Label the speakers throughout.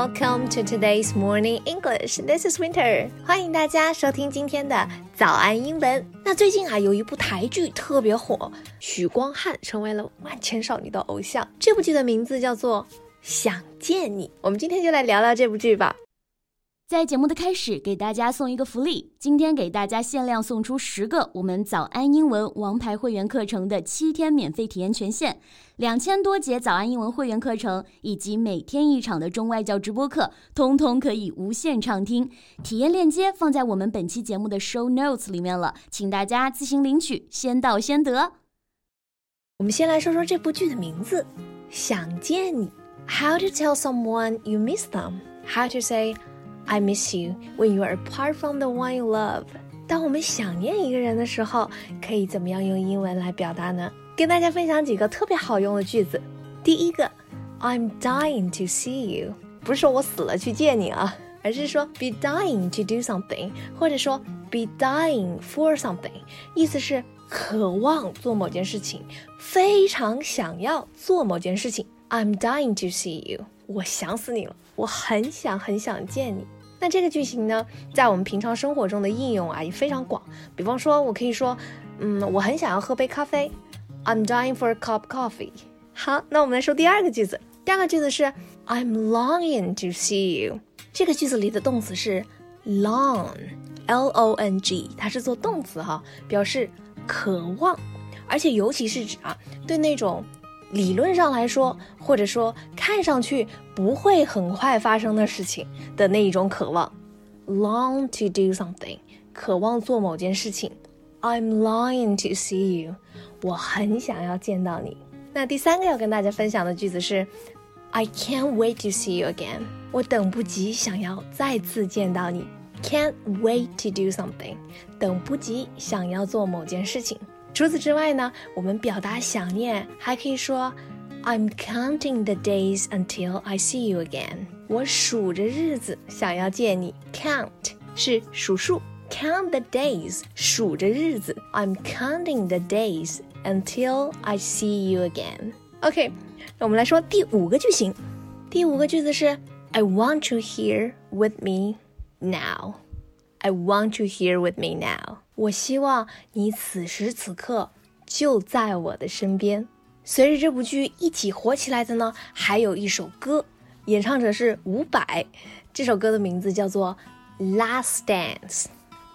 Speaker 1: Welcome to today's morning English. This is Winter. 欢迎大家收听今天的早安英文。那最近啊，有一部台剧特别火，许光汉成为了万千少女的偶像。这部剧的名字叫做《想见你》。我们今天就来聊聊这部剧吧。
Speaker 2: 在节目的开始，给大家送一个福利。今天给大家限量送出十个我们早安英文王牌会员课程的七天免费体验权限，两千多节早安英文会员课程以及每天一场的中外教直播课，通通可以无限畅听。体验链接放在我们本期节目的 show notes 里面了，请大家自行领取，先到先得。
Speaker 1: 我们先来说说这部剧的名字，《想见你》。How to tell someone you miss them? How to say I miss you when you are apart from the one you love。当我们想念一个人的时候，可以怎么样用英文来表达呢？跟大家分享几个特别好用的句子。第一个，I'm dying to see you，不是说我死了去见你啊，而是说 be dying to do something，或者说 be dying for something，意思是渴望做某件事情，非常想要做某件事情。I'm dying to see you，我想死你了，我很想很想见你。那这个句型呢，在我们平常生活中的应用啊也非常广。比方说，我可以说，嗯，我很想要喝杯咖啡，I'm dying for a cup of coffee。好，那我们来说第二个句子。第二个句子是 I'm longing to see you。这个句子里的动词是 long，L O N G，它是做动词哈，表示渴望，而且尤其是指啊，对那种。理论上来说，或者说看上去不会很快发生的事情的那一种渴望，long to do something，渴望做某件事情。I'm longing to see you，我很想要见到你。那第三个要跟大家分享的句子是，I can't wait to see you again，我等不及想要再次见到你。Can't wait to do something，等不及想要做某件事情。除此之外呢，我们表达想念还可以说 ，I'm counting the days until I see you again。我数着日子想要见你。Count 是数数，count the days 数着日子。I'm counting the days until I see you again。OK，那我们来说第五个句型。第五个句子是 I want you here with me now。I want you here with me now。我希望你此时此刻就在我的身边。 随着这部剧一起火起来的呢，还有一首歌，演唱者是伍佰。这首歌的名字叫做《Last Dance》，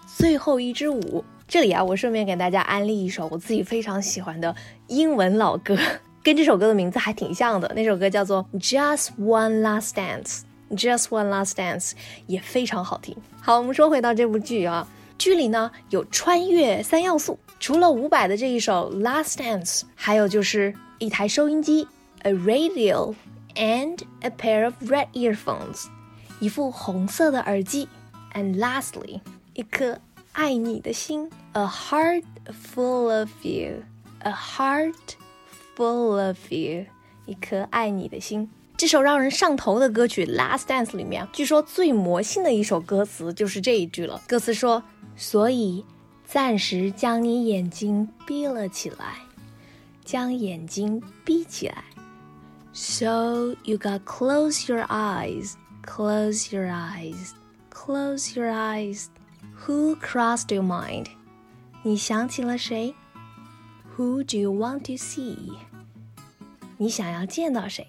Speaker 1: 最后一支舞。这里啊，我顺便给大家安利一首我自己非常喜欢的英文老歌，跟这首歌的名字还挺像的。那首歌叫做《Just One Last Dance》。Just one last dance 也非常好听。好，我们说回到这部剧啊，剧里呢有穿越三要素，除了伍佰的这一首 Last Dance，还有就是一台收音机，a radio and a pair of red earphones，一副红色的耳机，and lastly，一颗爱你的心，a heart full of you，a heart full of you，一颗爱你的心。这首让人上头的歌曲《Last Dance》里面，据说最魔性的一首歌词就是这一句了。歌词说：“所以暂时将你眼睛闭了起来，将眼睛闭起来。So you got close your eyes, close your eyes, close your eyes. Who crossed your mind？你想起了谁？Who do you want to see？你想要见到谁？”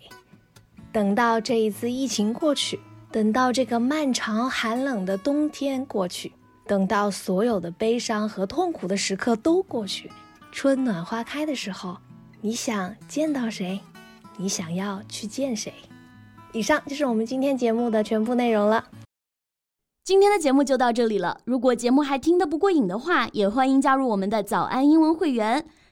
Speaker 1: 等到这一次疫情过去，等到这个漫长寒冷的冬天过去，等到所有的悲伤和痛苦的时刻都过去，春暖花开的时候，你想见到谁？你想要去见谁？以上就是我们今天节目的全部内容了。
Speaker 2: 今天的节目就到这里了。如果节目还听得不过瘾的话，也欢迎加入我们的早安英文会员。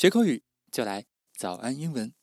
Speaker 3: 学口语就来早安英文。